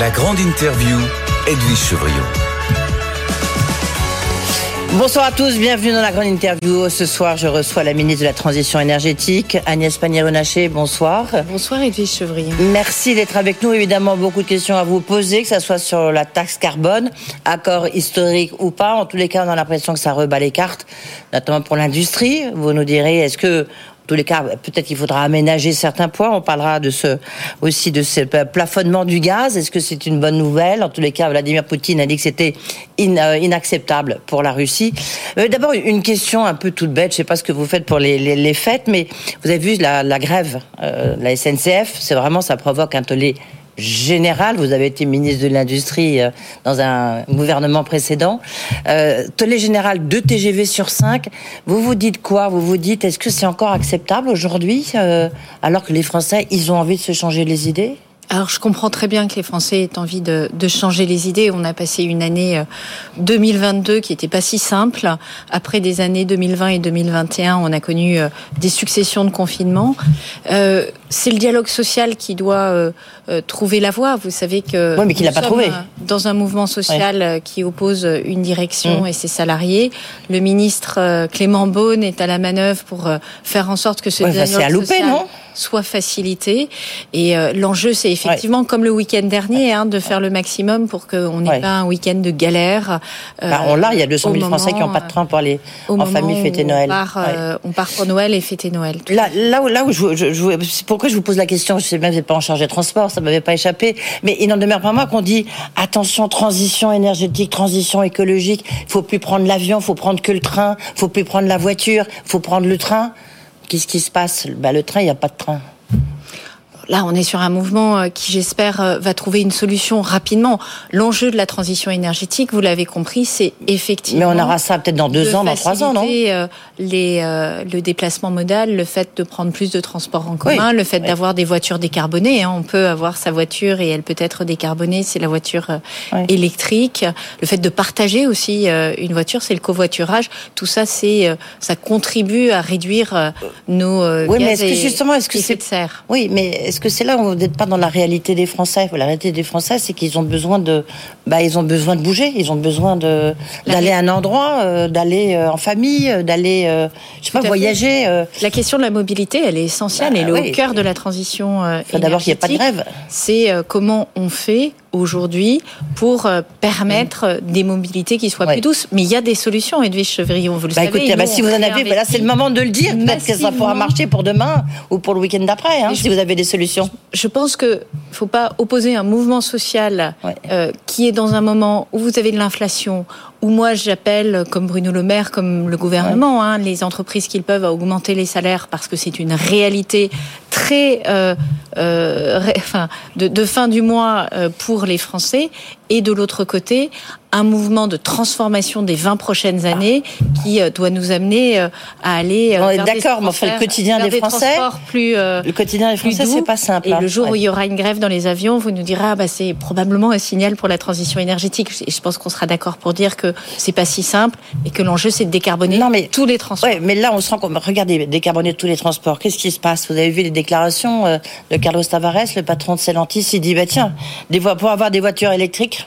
La grande interview, Edwige Chevriot. Bonsoir à tous, bienvenue dans la grande interview. Ce soir, je reçois la ministre de la Transition énergétique, Agnès Pannier-Runacher. Bonsoir. Bonsoir Edwige Chevrier. Merci d'être avec nous. Évidemment, beaucoup de questions à vous poser, que ce soit sur la taxe carbone, accord historique ou pas. En tous les cas, on a l'impression que ça rebat les cartes, notamment pour l'industrie. Vous nous direz, est-ce que tous les cas, peut-être qu'il faudra aménager certains points. On parlera de ce, aussi de ce plafonnement du gaz. Est-ce que c'est une bonne nouvelle? En tous les cas, Vladimir Poutine a dit que c'était euh, inacceptable pour la Russie. Euh, d'abord, une question un peu toute bête. Je ne sais pas ce que vous faites pour les, fêtes, mais vous avez vu la, la grève, euh, la SNCF. C'est vraiment, ça provoque un tollé général. Vous avez été ministre de l'Industrie euh, dans un gouvernement précédent. Euh, tollé général, 2 TGV sur 5. Vous vous dites quoi? Vous vous dites, est-ce que c'est encore acceptable aujourd'hui, euh, alors que les Français, ils ont envie de se changer les idées? Alors je comprends très bien que les Français aient envie de, changer les idées. On a passé une année 2022 euh, qui était pas si simple. Après des années 2020 et 2021, on a connu des successions de confinements. C'est le dialogue social qui doit euh, trouver la voie. Vous savez que oui, mais qu'il n'a pas trouvé. Dans un mouvement social qui oppose une direction mmh. et ses salariés, le ministre Clément Beaune est à la manœuvre pour faire en sorte que ce ouais, dialogue à loupé, non? soit facilité. Et euh, l'enjeu, c'est effectivement, comme le week-end dernier, hein, de faire le maximum pour qu'on n'ait pas un week-end de galère. Euh, bah, on l'a, il y a 200 000 Français qui n'ont pas de train pour aller en famille fêter Noël. On part, euh, on part, pour Noël et fêter Noël. Là, là, où, là où je, je, je, pourquoi je vous pose la question, je sais même, vous pas en charge des transports, ça m'avait pas échappé, mais il n'en demeure pas moins qu'on dit attention, transition énergétique, transition écologique, il faut plus prendre l'avion, faut prendre que le train, faut plus prendre la voiture, faut prendre le train. Qu'est-ce qui se passe? Bah, Le train, il n'y a pas de train. Là, on est sur un mouvement euh, qui, j'espère, euh, va trouver une solution rapidement. L'enjeu de la transition énergétique, vous l'avez compris, c'est effectivement. Mais on aura ça peut-être dans deux ans, dans trois ans, non euh, les, Le déplacement modal, le fait de prendre plus de transports en commun, le fait d'avoir des voitures décarbonées. Hein. On peut avoir sa voiture et elle peut être décarbonée, c'est la voiture électrique. Le fait de partager aussi une voiture, c'est le covoiturage. Tout ça, c'est ça contribue à réduire nos oui, mais est-ce que justement, est-ce que c'est de serre Oui, mais est-ce que c'est là où vous n'êtes pas dans la réalité des Français La réalité des Français, c'est qu'ils ont besoin de, bah, ils ont besoin de bouger, ils ont besoin de d'aller à un endroit, euh, d'aller euh, en famille, euh, d'aller, je sais pas, voyager. La question de la mobilité, elle est essentielle bah, et le au cœur de la transition. D'abord, qu'il n'y ait pas de grève. C'est comment on fait aujourd'hui pour euh, permettre des mobilités qui soient plus douces. Mais il y a des solutions, Edwige Chevrillon, vous le bah, savez. Écoutez, bah, si vous en avez, là c'est le moment de le dire. Peut-être que ça pourra marcher pour demain ou pour le week-end d'après, hein, si vous avez des solutions. Je pense que ne faut pas opposer un mouvement social euh, qui est dans un moment où vous avez de l'inflation, où moi j'appelle, comme Bruno Le Maire, comme le gouvernement, hein, les entreprises qui peuvent à augmenter les salaires parce que c'est une réalité euh, euh, de, fin du mois euh, pour les Français et de l'autre côté un mouvement de transformation des 20 prochaines années qui euh, doit nous amener euh, à aller euh, d'accord mais enfin le quotidien des, Français plus le quotidien des Français c'est pas simple et le hein. jour où il y aura une grève dans les avions vous nous direz ah, bah c'est probablement un signal pour la transition énergétique. Et je pense qu'on sera d'accord pour dire que c'est pas si simple et que l'enjeu c'est de décarboner non, mais, tous les transports. ouais, mais là on se rend compte regardez décarboner tous les transports qu'est-ce qui se passe? Vous avez vu les déclarations de Carlos Tavares le patron de Stellantis il dit bah tiens des pour avoir des voitures électriques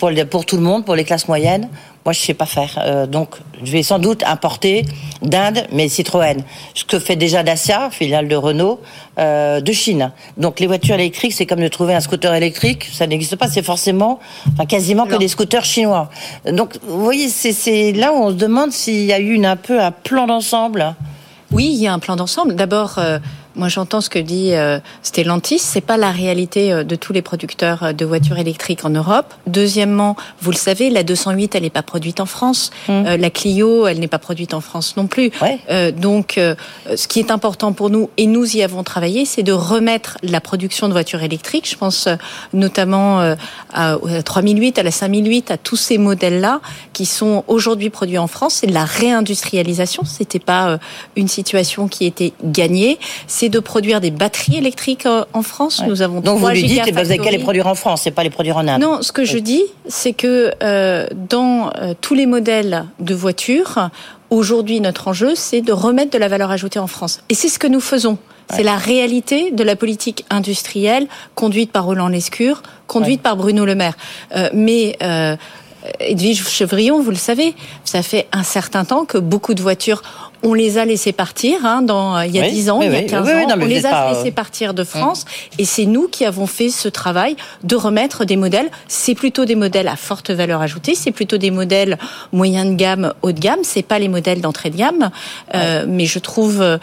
pour, pour tout le monde, pour les classes moyennes. Moi, je sais pas faire. Euh, donc, je vais sans doute importer d'Inde, mais Citroën. Ce que fait déjà Dacia, filiale de Renault, euh, de Chine. Donc, les voitures électriques, c'est comme de trouver un scooter électrique. Ça n'existe pas. C'est forcément, enfin, quasiment que des scooters chinois. Donc, vous voyez, c'est là où on se demande s'il y a eu une, un peu un plan d'ensemble. Oui, il y a un plan d'ensemble. D'abord, euh, moi, j'entends ce que dit euh, Stellantis. C'est pas la réalité euh, de tous les producteurs euh, de voitures électriques en Europe. Deuxièmement, vous le savez, la 208, elle n'est pas produite en France. Mmh. la Clio, elle n'est pas produite en France non plus. donc, ce qui est important pour nous, et nous y avons travaillé, c'est de remettre la production de voitures électriques. Je pense notamment à, la 3008, à la 5008, à tous ces modèles-là qui sont aujourd'hui produits en France. C'est de la réindustrialisation. C'était pas une situation qui était gagnée c'est de produire des batteries électriques euh, en France. Nous avons Donc vous lui dites que vous n'avez qu'à les produire en France, c'est pas les produire en Inde. Non, ce que je dis, c'est que euh, dans euh, tous les modèles de voitures, aujourd'hui notre enjeu, c'est de remettre de la valeur ajoutée en France. Et c'est ce que nous faisons. C'est la réalité de la politique industrielle conduite par Roland Lescure, conduite par Bruno Le Maire. Euh, mais Edwige Chevrillon, vous le savez, ça fait un certain temps que beaucoup de voitures on les a laissés partir hein, dans, il y a 10 ans, il y a 15 ans. on les a laissés partir de France. Et c'est nous qui avons fait ce travail de remettre des modèles. C'est plutôt des modèles à forte valeur ajoutée. C'est plutôt des modèles moyen de gamme, haut de gamme. C'est pas les modèles d'entrée de gamme. Euh, mais je trouve, euh,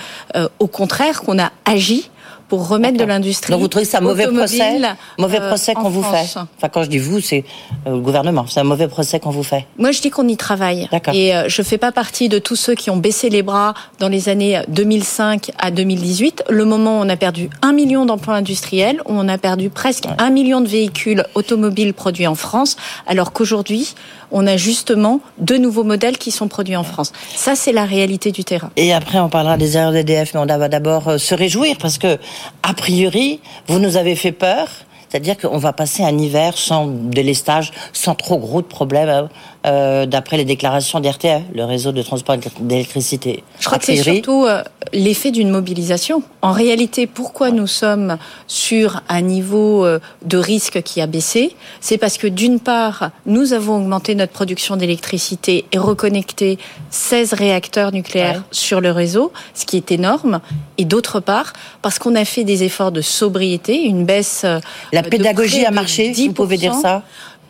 au contraire, qu'on a agi pour remettre de l'industrie. Donc vous trouvez un mauvais procès, mauvais euh, procès qu'on vous fait Enfin, quand je dis vous, c'est euh, le gouvernement. C'est un mauvais procès qu'on vous fait. Moi, je dis qu'on y travaille. Et euh, je fais pas partie de tous ceux qui ont baissé les bras dans les années 2005 à 2018. Le moment où on a perdu un million d'emplois industriels, où on a perdu presque un million de véhicules automobiles produits en France, alors qu'aujourd'hui, on a justement deux nouveaux modèles qui sont produits en France. Ça, c'est la réalité du terrain. Et après, on parlera des erreurs d'EDF, mais on va d'abord se réjouir parce que, a priori, vous nous avez fait peur. C'est-à-dire qu'on va passer un hiver sans délestage, sans trop gros de problèmes, hein, euh, d'après les déclarations d'RTE, le réseau de transport d'électricité. Je crois que c'est surtout euh, l'effet d'une mobilisation. En réalité, pourquoi nous sommes sur un niveau euh, de risque qui a baissé? C'est parce que d'une part, nous avons augmenté notre production d'électricité et reconnecté 16 réacteurs nucléaires sur le réseau, ce qui est énorme. Et d'autre part, parce qu'on a fait des efforts de sobriété, une baisse la pédagogie a marché, vous pouvez dire ça?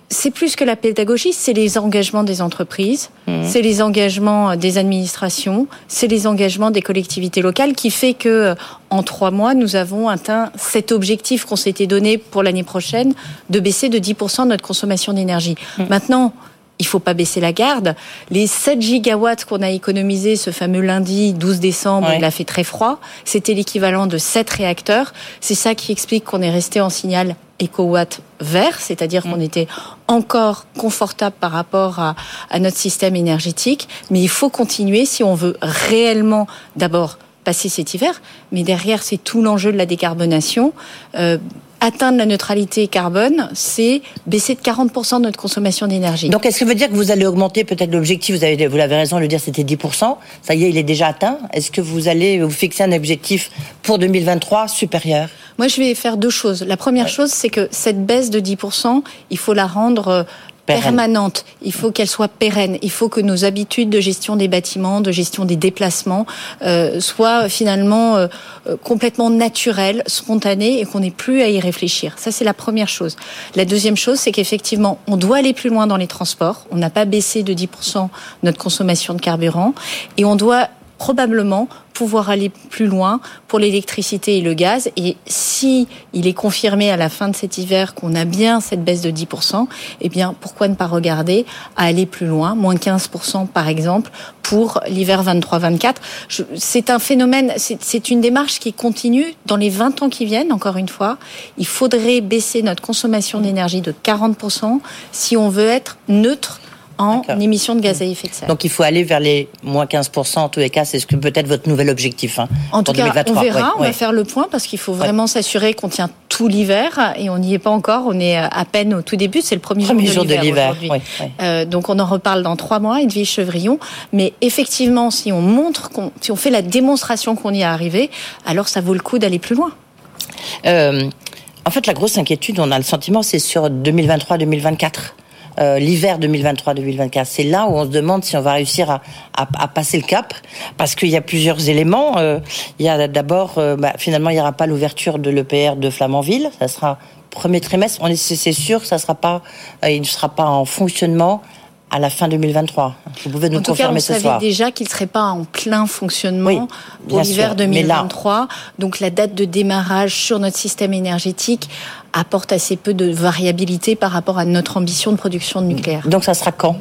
C'est plus que la pédagogie, c'est les engagements des entreprises, mmh. c'est les engagements des administrations, c'est les engagements des collectivités locales qui fait que en trois mois, nous avons atteint cet objectif qu'on s'était donné pour l'année prochaine de baisser de 10% notre consommation d'énergie. Mmh. Maintenant, il faut pas baisser la garde. Les 7 gigawatts qu'on a économisés ce fameux lundi 12 décembre, il a fait très froid. C'était l'équivalent de 7 réacteurs. C'est ça qui explique qu'on est resté en signal éco-watt vert, c'est-à-dire qu'on mm. était encore confortable par rapport à, notre système énergétique. Mais il faut continuer si on veut réellement d'abord passer cet hiver, mais derrière c'est tout l'enjeu de la décarbonation. Euh, atteindre la neutralité carbone, c'est baisser de 40% notre consommation d'énergie. Donc, est-ce que ça veut dire que vous allez augmenter peut-être l'objectif? Vous avez, vous raison de le dire, c'était 10%. Ça y est, il est déjà atteint. Est-ce que vous allez vous fixer un objectif pour 2023 supérieur? Moi, je vais faire deux choses. La première chose, c'est que cette baisse de 10%, il faut la rendre permanente. Il faut qu'elle soit pérenne. Il faut que nos habitudes de gestion des bâtiments, de gestion des déplacements, euh, soient finalement euh, euh, complètement naturelles, spontanées et qu'on n'ait plus à y réfléchir. Ça, c'est la première chose. La deuxième chose, c'est qu'effectivement, on doit aller plus loin dans les transports. On n'a pas baissé de 10% notre consommation de carburant et on doit probablement pouvoir aller plus loin pour l'électricité et le gaz. Et si il est confirmé à la fin de cet hiver qu'on a bien cette baisse de 10%, eh bien, pourquoi ne pas regarder à aller plus loin, moins 15% par exemple, pour l'hiver 23-24. C'est un phénomène, c'est une démarche qui continue dans les 20 ans qui viennent, encore une fois. Il faudrait baisser notre consommation d'énergie de 40% si on veut être neutre en émissions de gaz à effet de serre. Donc il faut aller vers les moins 15% en tous les cas, c'est ce que peut-être votre nouvel objectif. Hein, en tout cas, on verra, on va faire le point parce qu'il faut vraiment s'assurer qu'on tient tout l'hiver et on n'y est pas encore, on est à peine au tout début, c'est le premier, jour de l'hiver. Euh, donc on en reparle dans trois mois, Edwige Chevrillon. Mais effectivement, si on montre, si on fait la démonstration qu'on y est arrivé, alors ça vaut le coup d'aller plus loin. Euh, en fait, la grosse inquiétude, on a le sentiment, c'est sur 2023-2024. Euh, l'hiver 2023-2024. C'est là où on se demande si on va réussir à, à, à passer le cap, parce qu'il y a plusieurs éléments. Euh, il y a d'abord, euh, bah, finalement, il n'y aura pas l'ouverture de l'EPR de Flamanville. Ça sera premier trimestre. On est, c'est sûr, ça sera pas, il ne sera pas en fonctionnement à la fin 2023. Vous pouvez nous en tout confirmer cas, on savait déjà qu'il ne serait pas en plein fonctionnement pour l'hiver 2023. Donc la date de démarrage sur notre système énergétique apporte assez peu de variabilité par rapport à notre ambition de production de nucléaire. Donc ça sera quand?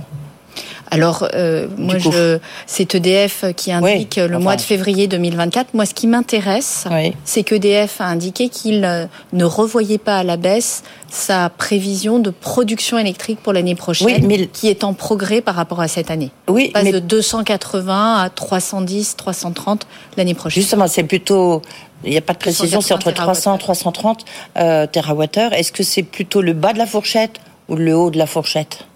Alors, euh, moi, je, c'est EDF qui indique le mois de février 2024. Moi, ce qui m'intéresse, c'est qu'EDF a indiqué qu'il euh, ne revoyait pas à la baisse sa prévision de production électrique pour l'année prochaine, qui est en progrès par rapport à cette année. Oui, passe de 280 à 310, 330 l'année prochaine. Justement, c'est plutôt il n'y a pas de précision, c'est entre 300 et 330 euh, TWh. Est-ce que c'est plutôt le bas de la fourchette ou le haut de la fourchette?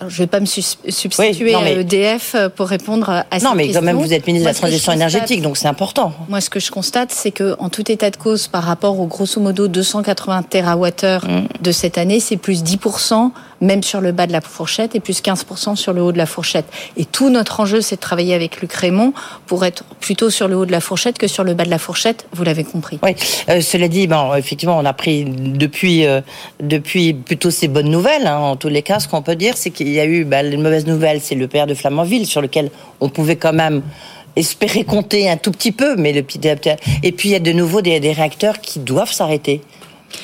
Je ne vais pas me substituer à EDF euh, pour répondre à cette question. Non, mais quand même, vous êtes ministre de la Transition énergétique, donc c'est important. Moi, ce que je constate, c'est que en tout état de cause, par rapport aux grosso modo 280 TWh mm. de cette année, c'est plus 10% même sur le bas de la fourchette, et plus 15% sur le haut de la fourchette. Et tout notre enjeu, c'est de travailler avec Luc Raymond pour être plutôt sur le haut de la fourchette que sur le bas de la fourchette, vous l'avez compris. Oui, euh, cela dit, bon, effectivement, on a pris depuis, euh, depuis plutôt ces bonnes nouvelles. Hein, en tous les cas, ce qu'on peut dire, c'est qu'il y a eu, bah, une mauvaise nouvelle, c'est le père de Flamanville, sur lequel on pouvait quand même espérer compter un tout petit peu, mais le petit Et puis il y a de nouveau des réacteurs qui doivent s'arrêter.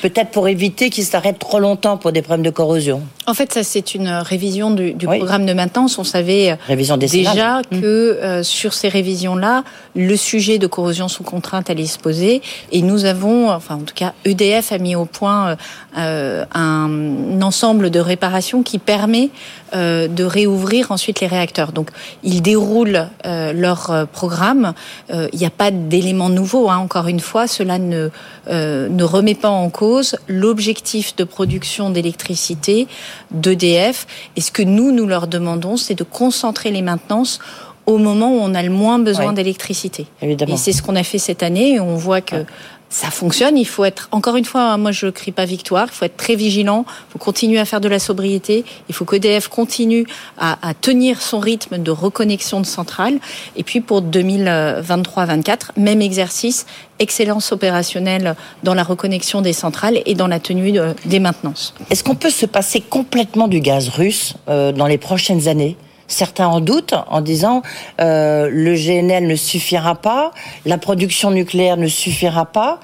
Peut-être pour éviter qu'ils s'arrêtent trop longtemps pour des problèmes de corrosion. En fait, ça c'est une révision du, programme de maintenance. On savait euh, déjà mmh. que euh, sur ces révisions-là, le sujet de corrosion sous contrainte allait se poser. Et nous avons, enfin en tout cas, EDF a mis au point euh, un ensemble de réparations qui permet de réouvrir ensuite les réacteurs. Donc, ils déroulent leur programme. Il n'y a pas d'éléments nouveaux. Hein. Encore une fois, cela ne ne remet pas en cause l'objectif de production d'électricité d'EDF. Et ce que nous, nous leur demandons, c'est de concentrer les maintenances au moment où on a le moins besoin d'électricité. Et c'est ce qu'on a fait cette année. Et on voit que ça fonctionne. Il faut être, encore une fois, moi je crie pas victoire, il faut être très vigilant, il faut continuer à faire de la sobriété, il faut qu'EDF continue à, tenir son rythme de reconnexion de centrales. Et puis pour 2023-24, même exercice, excellence opérationnelle dans la reconnexion des centrales et dans la tenue des maintenances. Est-ce qu'on peut se passer complètement du gaz russe euh, dans les prochaines années? Certains en doutent en disant euh, le GNL ne suffira pas, la production nucléaire ne suffira pas.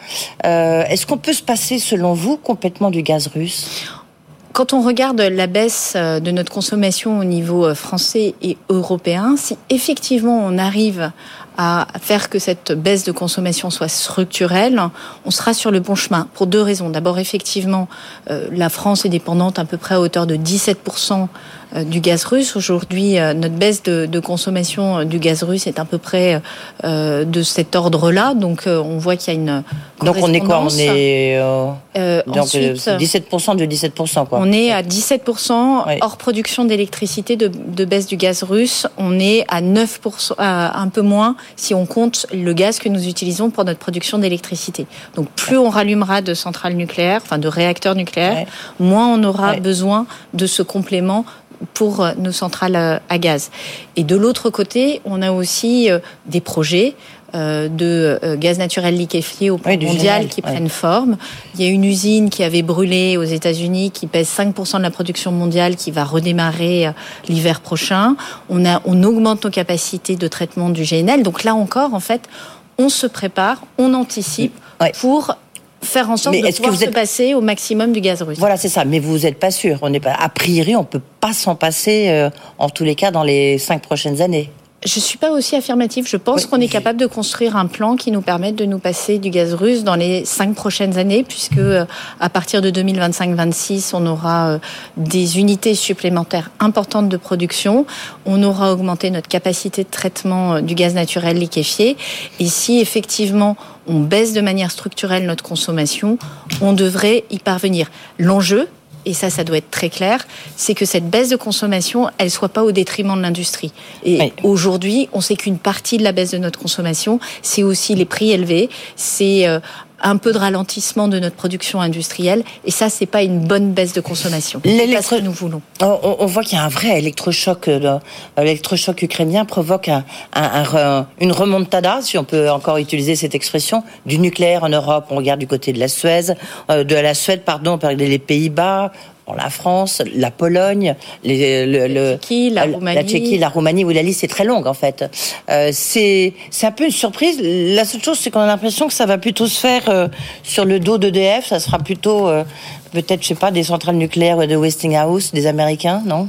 Euh, Est-ce qu'on peut se passer, selon vous, complètement du gaz russe? Quand on regarde la baisse euh, de notre consommation au niveau français et européen, si effectivement on arrive à faire que cette baisse de consommation soit structurelle, on sera sur le bon chemin pour deux raisons. D'abord, effectivement, la France est dépendante à peu près à hauteur de 17% euh, du gaz russe. Aujourd'hui, euh, notre baisse de, de, consommation du gaz russe est à peu près de cet ordre-là. Donc, on voit qu'il y a une Donc, on est quoi? On est donc, ensuite, 17% de 17%. Quoi. On est à 17% hors production d'électricité de, de, baisse du gaz russe. On est à 9%, à un peu moins si on compte le gaz que nous utilisons pour notre production d'électricité. Donc plus on rallumera de centrales nucléaires, enfin de réacteurs nucléaires, moins on aura besoin de ce complément pour euh, nos centrales euh, à gaz. Et de l'autre côté, on a aussi euh, des projets de gaz naturel liquéfié au plan mondial qui prennent forme. Il y a une usine qui avait brûlé aux États-Unis qui pèse 5% de la production mondiale qui va redémarrer l'hiver prochain. On, a, on augmente nos capacités de traitement du GNL. Donc là encore, en fait, on se prépare, on anticipe pour faire en sorte de pouvoir se passer au maximum du gaz russe. Voilà, c'est ça. Mais vous n'êtes pas sûr. On n'est pas, a priori, on peut pas s'en passer, euh, en tous les cas, dans les cinq prochaines années. Je suis pas aussi affirmative. Je pense qu'on est capable de construire un plan qui nous permette de nous passer du gaz russe dans les cinq prochaines années, puisque euh, à partir de 2025-26, on aura euh, des unités supplémentaires importantes de production. On aura augmenté notre capacité de traitement du gaz naturel liquéfié. Et si effectivement on baisse de manière structurelle notre consommation, on devrait y parvenir. L'enjeu, et ça, ça doit être très clair, c'est que cette baisse de consommation, elle soit pas au détriment de l'industrie. Et aujourd'hui, on sait qu'une partie de la baisse de notre consommation, c'est aussi les prix élevés, c'est euh, un peu de ralentissement de notre production industrielle. Et ça, c'est pas une bonne baisse de consommation. C'est ce que nous voulons. On, voit qu'il y a un vrai électrochoc. Euh, l'électrochoc ukrainien provoque un, un, une remontada, si on peut encore utiliser cette expression, du nucléaire en Europe. On regarde du côté de la Suède, euh, de la Suède, pardon, les Pays-Bas, la France, la Pologne, les, le, la, Tchéquie, la, Roumanie. la Tchéquie, la Roumanie, où la liste est très longue en fait. Euh, c'est c'est un peu une surprise. La seule chose, c'est qu'on a l'impression que ça va plutôt se faire euh, sur le dos d'EDF. Ça sera plutôt euh, peut-être, je sais pas, des centrales nucléaires de Westinghouse, des Américains, non?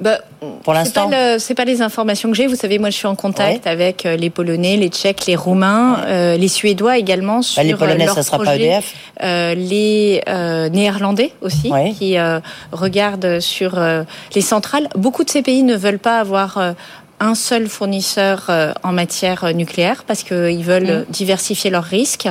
Bah, Pour l'instant, c'est pas, pas les informations que j'ai. Vous savez, moi, je suis en contact avec euh, les Polonais, les Tchèques, les Roumains, euh, les Suédois également bah, sur les Polonais, ça sera pas EDF. Euh, les euh, Néerlandais aussi qui regardent sur les centrales. Beaucoup de ces pays ne veulent pas avoir un seul fournisseur euh, en matière nucléaire parce qu'ils veulent mmh. diversifier leurs risques.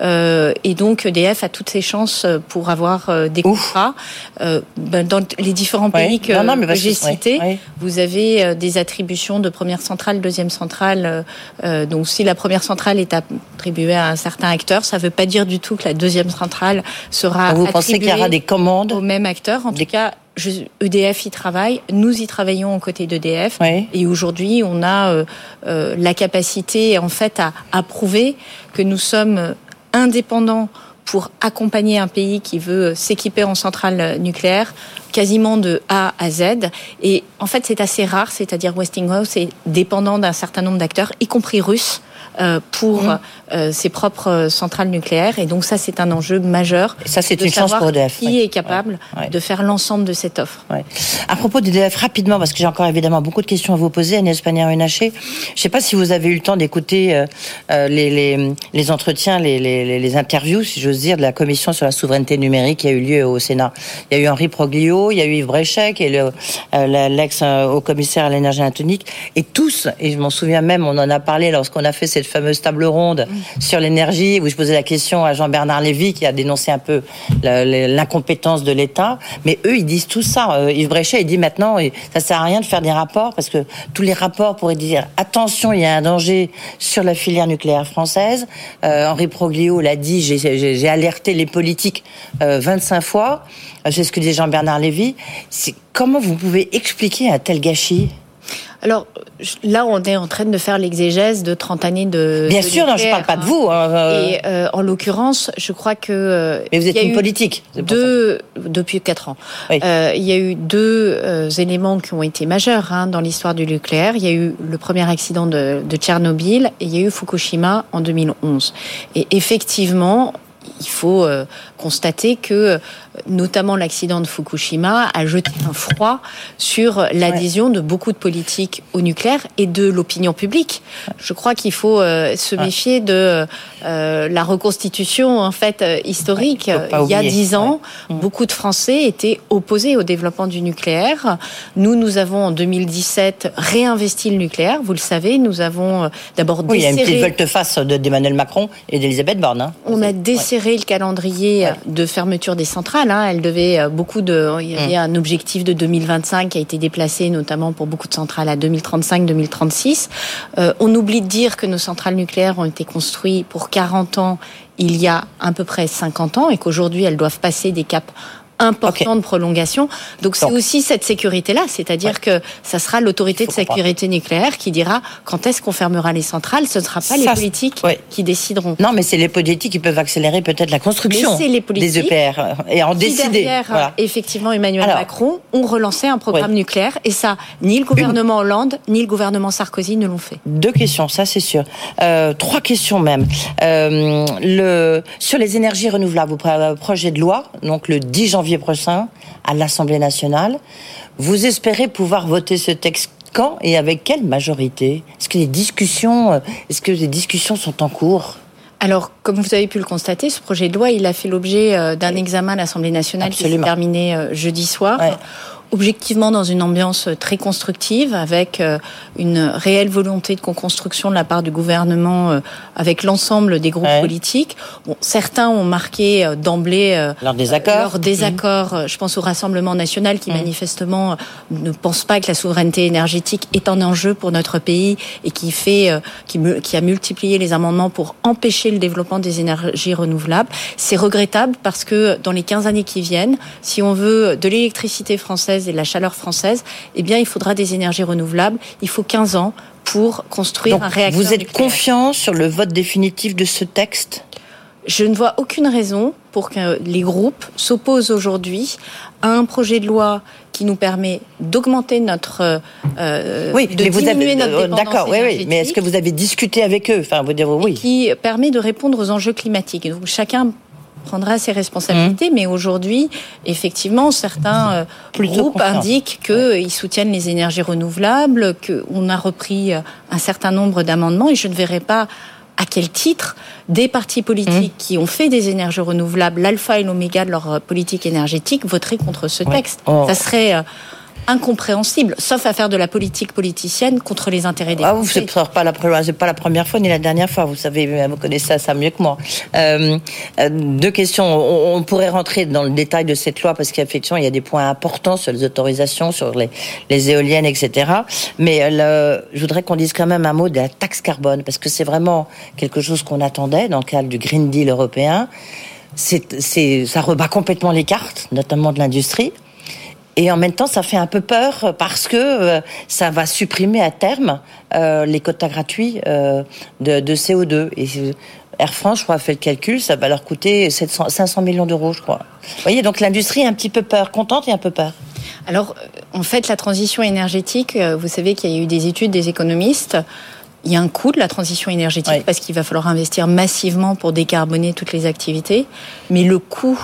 Euh, et donc EDF a toutes ses chances pour avoir euh, des contrats. Euh, ben, dans les différents pays que, j'ai cités, vous avez des attributions de première centrale, deuxième centrale. donc si la première centrale est attribuée à un certain acteur, ça ne veut pas dire du tout que la deuxième centrale sera vous pensez qu'il y aura des commandes au même acteur. En tout cas, EDF y travaille, nous y travaillons aux côtés d'EDF, et aujourd'hui on a euh, euh, la capacité en fait à, à, prouver que nous sommes indépendants pour accompagner un pays qui veut s'équiper en centrale nucléaire quasiment de A à Z. Et en fait, c'est assez rare, c'est-à-dire Westinghouse est dépendant d'un certain nombre d'acteurs, y compris russes, euh, pour mmh. euh, ses propres centrales nucléaires. Et donc ça, c'est un enjeu majeur. Et ça, c'est une chance pour EDF. Qui est capable de faire l'ensemble de cette offre. À propos d'EDF, rapidement, parce que j'ai encore évidemment beaucoup de questions à vous poser, Agnès Pannier-Runacher. Je ne sais pas si vous avez eu le temps d'écouter euh, les, les, les, entretiens, les, les, interviews, si j'ose dire, de la commission sur la souveraineté numérique qui a eu lieu au Sénat. Il y a eu Henri Proglio, il y a eu Yves Bréchec et l'ex-haut-commissaire à l'énergie atomique. Et tous, et je m'en souviens même, on en a parlé lorsqu'on a fait cette fameuse table ronde sur l'énergie, où je posais la question à Jean-Bernard Lévy, qui a dénoncé un peu l'incompétence de l'État. Mais eux, ils disent tout ça. Euh, Yves Bréchet, il dit maintenant, ça sert à rien de faire des rapports, parce que tous les rapports pourraient dire, attention, il y a un danger sur la filière nucléaire française. Euh, Henri Proglio l'a dit, j'ai alerté les politiques 25 euh, fois. C'est ce que disait Jean-Bernard Lévy. Comment vous pouvez expliquer un tel gâchis? Alors là, on est en train de faire l'exégèse de 30 années de. Bien sûr, non, je parle pas de vous. Hein, euh. Et euh, en l'occurrence, je crois que. Euh, Mais vous êtes une politique. Deux depuis quatre ans. il y a eu deux éléments qui ont été majeurs hein, dans l'histoire du nucléaire. Il y a eu le premier accident de, de Tchernobyl et il y a eu Fukushima en 2011. Et effectivement, il faut constater que notamment l'accident de Fukushima, a jeté un froid sur l'adhésion de beaucoup de politiques au nucléaire et de l'opinion publique. Je crois qu'il faut euh, se méfier de euh, la reconstitution en fait euh, historique. Il y a dix ans, mm. beaucoup de Français étaient opposés au développement du nucléaire. Nous, nous avons en 2017 réinvesti le nucléaire. Vous le savez, nous avons d'abord oui, Il y a une petite volte-face d'Emmanuel Macron et d'Elisabeth Borne. Hein. On a desserré le calendrier de fermeture des centrales. Hein. Elle devait euh, beaucoup de. Il y avait mm. un objectif de 2025 qui a été déplacé, notamment pour beaucoup de centrales, à 2035-2036. Euh, on oublie de dire que nos centrales nucléaires ont été construites pour 40 ans il y a à peu près 50 ans et qu'aujourd'hui elles doivent passer des caps important de prolongation. Donc c'est aussi cette sécurité-là, c'est-à-dire que ça sera l'autorité de sécurité nucléaire qui dira quand est-ce qu'on fermera les centrales. Ce ne sera pas les politiques qui décideront. Non, mais c'est les politiques qui peuvent accélérer peut-être la construction les des EPR euh, et en décider. Derrière, effectivement, Emmanuel Macron ont relancé un programme nucléaire et ça, ni le gouvernement Hollande ni le gouvernement Sarkozy ne l'ont fait. Deux questions, ça c'est sûr. Euh, trois questions même. Euh, le sur les énergies renouvelables, vous projet de loi, donc le 10 janvier prochain à l'Assemblée nationale. Vous espérez pouvoir voter ce texte quand et avec quelle majorité? Est-ce que les discussions, euh, est-ce que les discussions sont en cours? Alors, comme vous avez pu le constater, ce projet de loi, il a fait l'objet euh, d'un examen à l'Assemblée nationale qui s'est terminé euh, jeudi soir objectivement dans une ambiance très constructive, avec euh, une réelle volonté de co-construction de la part du gouvernement euh, avec l'ensemble des groupes politiques. Bon, certains ont marqué euh, d'emblée leur désaccord. Leur désaccord. Mmh. Je pense au Rassemblement national qui mmh. manifestement ne pense pas que la souveraineté énergétique est un enjeu pour notre pays et qui fait, qui, qui a multiplié les amendements pour empêcher le développement des énergies renouvelables. C'est regrettable parce que dans les 15 années qui viennent, si on veut de l'électricité française et la chaleur française, eh bien, il faudra des énergies renouvelables. Il faut 15 ans pour construire un réacteur. Vous êtes confiant sur le vote définitif de ce texte? Je ne vois aucune raison pour que les groupes s'opposent aujourd'hui à un projet de loi qui nous permet d'augmenter notre euh, oui, de diminuer avez, notre euh, dépendance D'accord, oui, oui, mais est-ce que vous avez discuté avec eux? Enfin, vous dire oui. qui permet de répondre aux enjeux climatiques. Donc chacun prendra ses responsabilités. Mmh. Mais aujourd'hui, effectivement, certains euh, groupes indiquent qu'ils soutiennent les énergies renouvelables, qu'on a repris euh, un certain nombre d'amendements et je ne verrai pas à quel titre des partis politiques mmh. qui ont fait des énergies renouvelables l'alpha et l'oméga de leur euh, politique énergétique voteraient contre ce texte. Oh. Ça serait incompréhensible, sauf à faire de la politique politicienne contre les intérêts des ah. Vous pas la pas la première fois ni la dernière fois. Vous savez, vous connaissez ça mieux que moi. Euh, euh, deux questions. On, pourrait rentrer dans le détail de cette loi parce qu'effectivement, il y a des points importants sur les autorisations, sur les, les éoliennes, etc. Mais euh, je voudrais qu'on dise quand même un mot de la taxe carbone parce que c'est vraiment quelque chose qu'on attendait dans le cadre du Green Deal européen. C'est, ça rebat complètement les cartes, notamment de l'industrie. Et en même temps, ça fait un peu peur parce que euh, ça va supprimer à terme euh, les quotas gratuits euh, de, de, CO2. Et Air France, je crois, a fait le calcul, ça va leur coûter 700, 500 millions d'euros, je crois. Vous voyez, donc l'industrie a un petit peu peur, contente et un peu peur. Alors, en fait, la transition énergétique, vous savez qu'il y a eu des études des économistes. Il y a un coût de la transition énergétique parce qu'il va falloir investir massivement pour décarboner toutes les activités. Mais le coût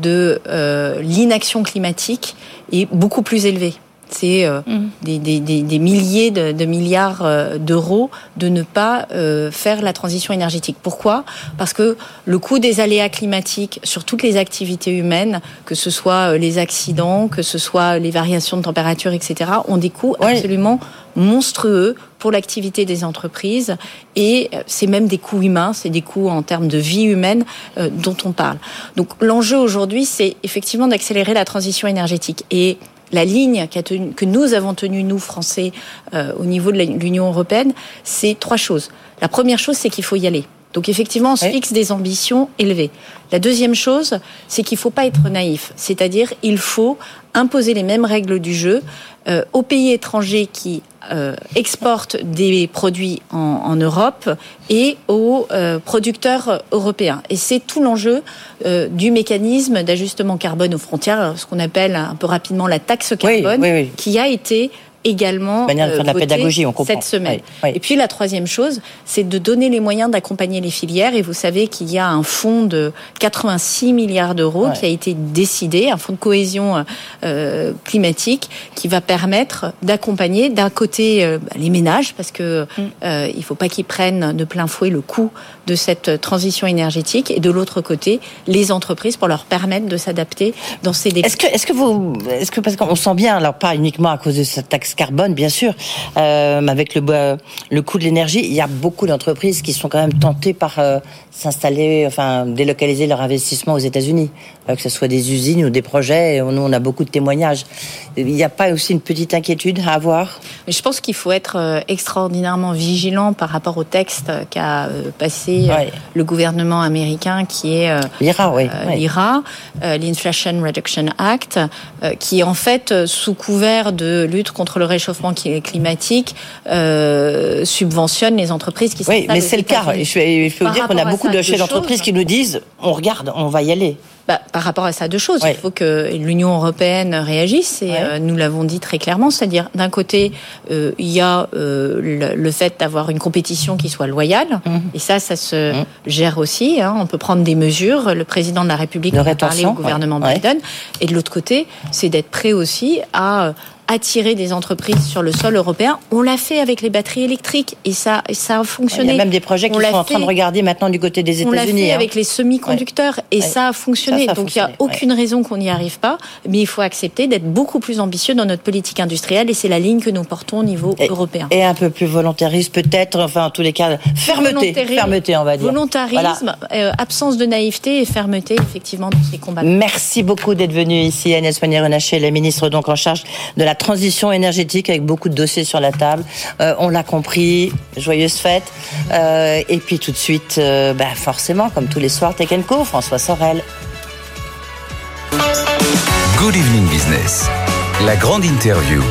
de euh, l'inaction climatique est beaucoup plus élevé. C'est euh, mm. des, milliers de, milliards euh, d'euros de ne pas faire la transition énergétique. Pourquoi? Parce que le coût des aléas climatiques sur toutes les activités humaines, que ce soit les accidents, que ce soit les variations de température, etc., ont des coûts absolument monstrueux pour l'activité des entreprises et euh, c'est même des coûts humains, c'est des coûts en termes de vie humaine euh, dont on parle. Donc l'enjeu aujourd'hui, c'est effectivement d'accélérer la transition énergétique et la ligne que nous avons tenue, nous, Français, euh, au niveau de l'Union européenne, c'est trois choses. La première chose, c'est qu'il faut y aller. Donc effectivement, on se fixe des ambitions élevées. La deuxième chose, c'est qu'il ne faut pas être naïf, c'est-à-dire il faut imposer les mêmes règles du jeu euh, aux pays étrangers qui euh, exportent des produits en, Europe et aux euh, producteurs européens. Et c'est tout l'enjeu du mécanisme d'ajustement carbone aux frontières, ce qu'on appelle un peu rapidement la taxe carbone, qui a été également euh, la pédagogie, on cette semaine. Et puis la troisième chose, c'est de donner les moyens d'accompagner les filières. Et vous savez qu'il y a un fonds de 86 milliards d'euros qui a été décidé, un fonds de cohésion euh, climatique, qui va permettre d'accompagner d'un côté euh, les ménages, parce que mm. euh, il faut pas qu'ils prennent de plein fouet le coût de cette transition énergétique, et de l'autre côté les entreprises pour leur permettre de s'adapter dans ces défis. Est-ce que, est-ce que vous, est-ce que parce qu'on sent bien, alors pas uniquement à cause de cette taxe carbone, bien sûr, euh, avec le, le coût de l'énergie, il y a beaucoup d'entreprises qui sont quand même tentées par euh, s'installer, enfin délocaliser leur investissement aux États-Unis, euh, que ce soit des usines ou des projets. Nous, on a beaucoup de témoignages. Il n'y a pas aussi une petite inquiétude à avoir? Je pense qu'il faut être euh, extraordinairement vigilant par rapport au texte qu'a passé le gouvernement américain, qui est l'IRA, oui, l'IRA, l'Inflation Reduction Act, qui en fait sous couvert de lutte contre le le réchauffement climatique euh, subventionne les entreprises qui Oui, mais c'est le cas. Je, peux vous dire qu'on a beaucoup de chefs d'entreprise qui nous disent on regarde, on va y aller. Bah, par rapport à ça, deux choses. Il faut que l'Union européenne réagisse et euh, nous l'avons dit très clairement, c'est-à-dire d'un côté, euh, il y a le, fait d'avoir une compétition qui soit loyale mhm. et ça, ça se mhm. gère aussi. Hein. On peut prendre des mesures. Le président de la République a parlé au gouvernement Biden. Et de l'autre côté, c'est d'être prêt aussi à attirer des entreprises sur le sol européen. On l'a fait avec les batteries électriques et ça, ça a fonctionné. Il y a même des projets qui sont en train de regarder maintenant du côté des États-Unis. On l'a fait hein. avec les semi-conducteurs et ça a fonctionné. Donc il n'y a aucune raison qu'on n'y arrive pas, mais il faut accepter d'être beaucoup plus ambitieux dans notre politique industrielle et c'est la ligne que nous portons au niveau européen. Et un peu plus volontariste peut-être, enfin en tous les cas, fermeté, fermeté on va dire. Volontarisme, euh, absence de naïveté et fermeté effectivement dans ces combats. Merci beaucoup d'être venu ici, Agnès Pannier-Runacher, la ministre donc en charge de transition énergétique avec beaucoup de dossiers sur la table. Euh, on l'a compris, joyeuse fête. Euh, et puis tout de suite, euh, bah, forcément, comme tous les soirs, Tech Co, François Sorel. Good Evening Business, la grande interview.